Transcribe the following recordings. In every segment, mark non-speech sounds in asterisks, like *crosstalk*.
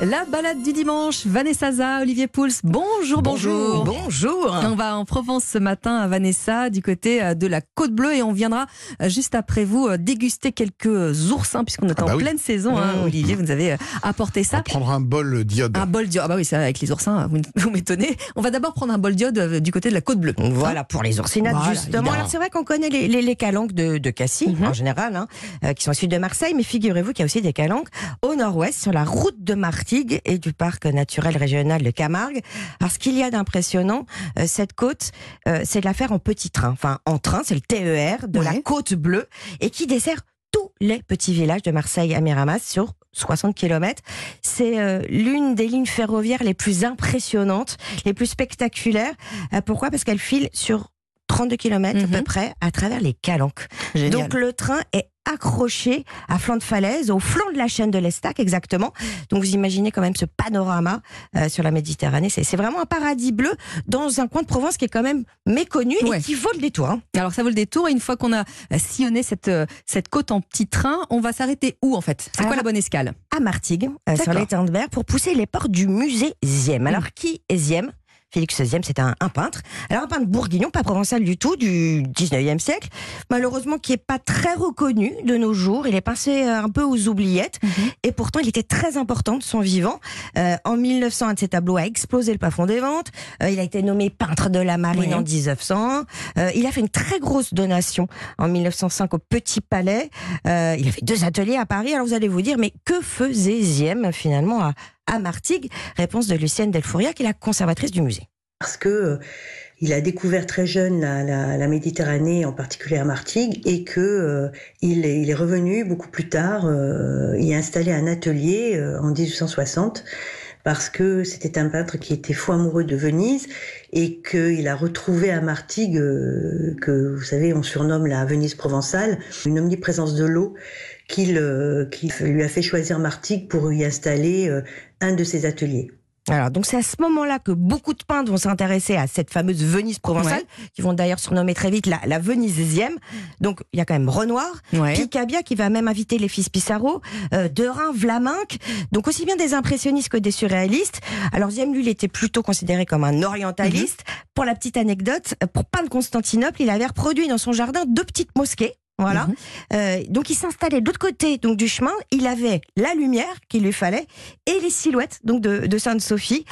La balade du dimanche, Vanessa Za, Olivier Pouls, bonjour, bonjour. Bonjour. On va en Provence ce matin à Vanessa, du côté euh, de la Côte Bleue, et on viendra euh, juste après vous euh, déguster quelques oursins, puisqu'on est Ah en bah oui. pleine saison. hein, Mmh. Olivier, vous nous avez apporté ça. On prendra un bol d'iode. Un bol d'iode. Ah bah oui, ça, avec les oursins, vous, vous m'étonnez. On va d'abord prendre un bol d'iode du côté de la Côte Bleue. Voilà pour les oursinades Voilà, justement. Alors c'est vrai qu'on connaît les, les, les calanques de, de Cassis Mhm. en général, hein, qui sont issus de Marseille, mais figurez-vous qu'il y a aussi des calanques au nord-ouest sur la route de Martigues et du parc naturel régional de Camargue. Alors ce qu'il y a d'impressionnant, euh, cette côte, euh, c'est de la faire en petit train, enfin en train, c'est le TER de la côte bleue et qui dessert tous les petits villages de Marseille à Miramas sur 60 km. C'est euh, l'une des lignes ferroviaires les plus impressionnantes, les plus spectaculaires. Pourquoi? Parce qu'elle file sur 32 km à Mhm. peu près à travers les calanques. Génial. Donc le train est accroché à flanc de falaise, au flanc de la chaîne de l'Estac exactement. Donc vous imaginez quand même ce panorama euh, sur la Méditerranée. C'est vraiment un paradis bleu dans un coin de Provence qui est quand même méconnu Ouais. et qui vaut le détour. hein. Alors ça vaut le détour, et une fois qu'on a euh, sillonné cette, euh, cette côte en petit train, on va s'arrêter où en fait? C'est quoi la bonne escale? à Martigues, euh, sur l'étang de Berre, pour pousser les portes du musée Ziem. Alors, qui est Ziem? Félix Ziem, c'est un, un peintre. Alors, un peintre bourguignon, pas provençal du tout, du 19e siècle. Malheureusement, qui est pas très reconnu de nos jours. Il est passé euh, un peu aux oubliettes. Et pourtant, il était très important de son vivant. Euh, en 1900, un de ses tableaux a explosé le plafond des ventes. Euh, il a été nommé peintre de la marine Oui. en 1900. Euh, il a fait une très grosse donation en 1905 au Petit Palais. Euh, il a fait deux ateliers à Paris. Alors vous allez vous dire, mais que faisait Ziem finalement à, à Martigues Réponse de Lucienne Delfouriat, qui est la conservatrice du musée. parce que euh, il a découvert très jeune la, Méditerranée, en particulier à Martigues, et que euh, il, est, il revenu beaucoup plus tard euh, y installer un atelier en 1860 parce que c'était un peintre qui était fou amoureux de Venise et qu'il a retrouvé à Martigues, euh, que vous savez, on surnomme la Venise provençale, une omniprésence de l'eau qu'il euh, lui a fait choisir Martigues pour y installer euh, un de ses ateliers. Alors, donc c'est à ce moment-là que beaucoup de peintres vont s'intéresser à cette fameuse Venise provençale, qui vont d'ailleurs surnommer très vite la, la Venisième. Donc, il y a quand même Renoir, Ouais. Picabia qui va même inviter les fils Pissarro, euh, Derain, Vlaminck, donc aussi bien des impressionnistes que des surréalistes. Alors Ziem, lui, il était plutôt considéré comme un orientaliste. Pour la petite anecdote, pour peindre Constantinople, il avait reproduit dans son jardin deux petites mosquées. Voilà. Mhm. Euh, donc il s'installait de l'autre côté donc du chemin. Il avait la lumière qu'il lui fallait et les silhouettes donc de, de Sainte-Sophie.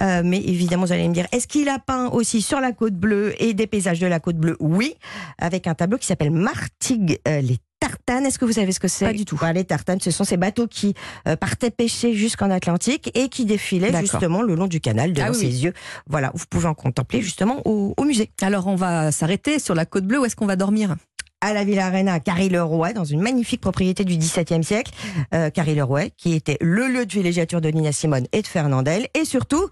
Euh, mais évidemment, vous allez me dire, est-ce qu'il a peint aussi sur la côte bleue et des paysages de la côte bleue? Oui, avec un tableau qui s'appelle Martigues euh, les Tartanes. Est-ce que vous savez ce que c'est? Pas du tout. Voilà, les Tartanes, ce sont ces bateaux qui euh, partaient pêcher jusqu'en Atlantique et qui défilaient justement le long du canal devant Ah oui, ses yeux. Voilà, vous pouvez en contempler justement au, au musée. Alors on va s'arrêter sur la côte bleue, où est-ce qu'on va dormir? À la Villa Arena à Carry-le-Roi, dans une magnifique propriété du XVIIe siècle, euh, Carry-le-Roi, qui était le lieu de villégiature de Nina Simone et de Fernandel, et surtout,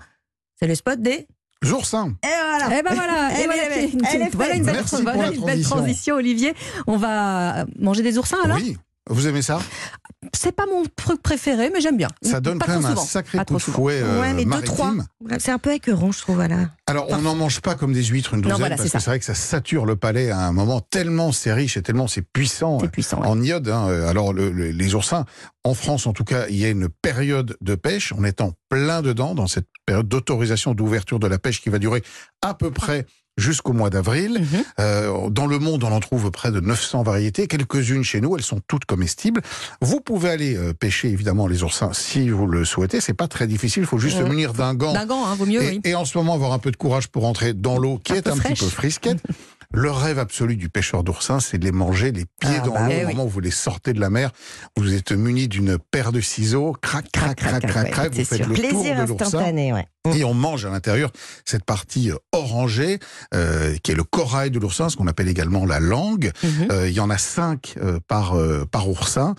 c'est le spot des... Oursins. Et voilà Eh ben voilà, *laughs* et voilà, une- elle est voilà une belle, voilà une belle transition. transition, Olivier. On va manger des oursins alors? Oui. Vous aimez ça? C'est pas mon truc préféré, mais j'aime bien. Ça donne Pas quand trop même un souvent. sacré Pas coup de fouet euh, Ouais, mais deux, maritime. trois. C'est un peu écœurant, je trouve, voilà. Alors, on n'en mange pas comme des huîtres une Non, douzaine, voilà, parce c'est que ça. c'est vrai que ça sature le palais à un moment tellement c'est riche et tellement c'est puissant. C'est puissant. ouais. En iode, hein. alors le- le- les oursins, en France en tout cas, il y a une période de pêche. On est en plein dedans dans cette période d'autorisation d'ouverture de la pêche qui va durer à peu près jusqu'au mois d'avril. Mhm. Euh, dans le monde, on en trouve près de 900 variétés, quelques-unes chez nous, elles sont toutes comestibles. Vous pouvez aller euh, pêcher évidemment les oursins si vous le souhaitez, c'est pas très difficile, il faut juste Ouais. se munir d'un gant D'un gant, hein, vaut mieux, et, oui. et en ce moment, avoir un peu de courage pour entrer dans l'eau qui Un est un petit peu frisquette. *laughs* Le rêve absolu du pêcheur d'oursins, c'est de les manger les pieds Ah dans bah l'eau oui. au moment où vous les sortez de la mer. Vous êtes muni d'une paire de ciseaux, crac, crac, crac, crac, crac. Vous faites le Plaisir tour de l'oursin instantané, ouais. et on mange à l'intérieur cette partie euh, orangée, euh, qui est le corail de l'oursin, ce qu'on appelle également la langue. Mhm. Euh, il y en a cinq euh, par, euh, par oursin.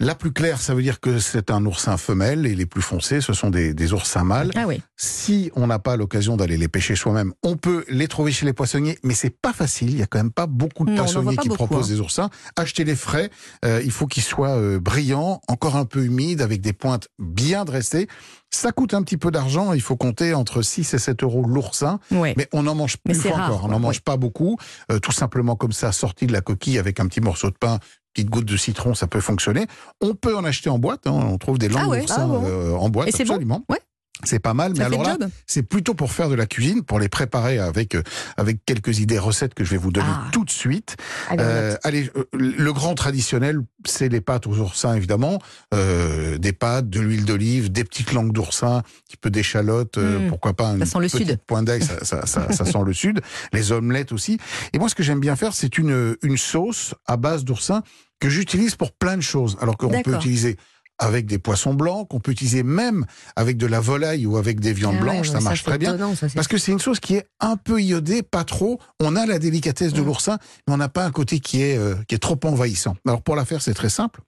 La plus claire, ça veut dire que c'est un oursin femelle, et les plus foncés, ce sont des, des oursins mâles. Ah oui. Si on n'a pas l'occasion d'aller les pêcher soi-même, on peut les trouver chez les poissonniers, mais c'est pas facile. Il y a quand même pas beaucoup de Non, en poissonniers qui beaucoup, proposent hein. des oursins. Achetez les frais. euh, il faut qu'ils soient euh, brillants, encore un peu humides, avec des pointes bien dressées. Ça coûte un petit peu d'argent. Il faut compter entre 6 et 7 euros l'oursin. Ouais. Mais on n'en mange plus rare, encore. On n'en mange pas beaucoup. Euh, tout simplement comme ça, sorti de la coquille avec un petit morceau de pain, petite goutte de citron, ça peut fonctionner. On peut en acheter en boîte. hein, On trouve des langues Ah ouais, d'oursin ah bon euh, en boîte, Et c'est bon absolument. Ouais. C'est pas mal, mais Ça alors là, c'est plutôt pour faire de la cuisine, pour les préparer avec euh, avec quelques idées recettes que je vais vous donner Ah. tout de suite. Allez, Euh, allez, euh, le grand traditionnel, c'est les pâtes aux oursins, évidemment. Euh, des pâtes, de l'huile d'olive, des petites langues d'oursin, un petit peu d'échalote, euh, Mm. pourquoi pas sent le sud. pointe d'ail, ça, ça, ça, ça sent le sud. Les omelettes aussi. Et moi, ce que j'aime bien faire, c'est une, une sauce à base d'oursin que j'utilise pour plein de choses. Alors qu'on peut utiliser avec des poissons blancs, qu'on peut utiliser même avec de la volaille ou avec des viandes Ah blanches, ouais, ça marche très bien. étonnant, ça, c'est- Parce que c'est une sauce qui est un peu iodée, pas trop. On a la délicatesse de l'oursin, mais on n'a pas un côté qui est, euh, qui est trop envahissant. Alors pour la faire, c'est très simple.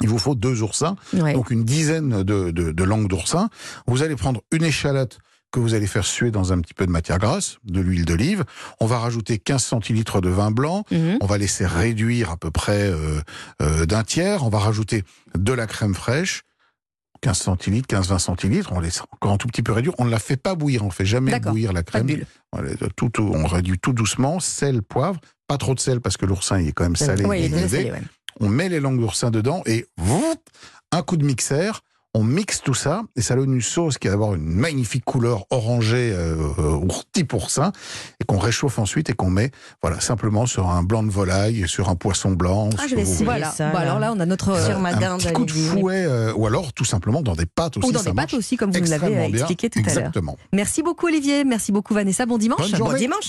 Il vous faut deux oursins, Ouais. donc une dizaine de, de, de langues d'oursin. Vous allez prendre une échalote que vous allez faire suer dans un petit peu de matière grasse, de l'huile d'olive. On va rajouter 15 centilitres de vin blanc. Mhm. On va laisser réduire à peu près euh, euh, d'un tiers. On va rajouter de la crème fraîche. 15 centilitres, 15-20 centilitres, on laisse encore un tout petit peu réduire. On ne la fait pas bouillir, on ne fait jamais bouillir la crème. tout, tout- on réduit tout doucement, sel, poivre, pas trop de sel parce que l'oursin il est quand même salé. Ouais, il est et déjà iodé. salé, ouais. On met les langues d'oursin dedans et un coup de mixeur. On mixe tout ça et ça donne une sauce qui va avoir une magnifique couleur orangée euh, euh, ourti pourcin et qu'on réchauffe ensuite et qu'on met voilà simplement sur un blanc de volaille, sur un poisson blanc. Ah, je vais essayer. Voilà. ça, Bon, là. alors là, on a notre. euh, un petit coup de fouet euh, ou alors tout simplement dans des pâtes aussi. ou dans ça des pâtes aussi, comme vous nous l'avez expliqué tout à l'heure. Exactement. Merci beaucoup, Olivier. Merci beaucoup, Vanessa. Bon dimanche. Bon dimanche.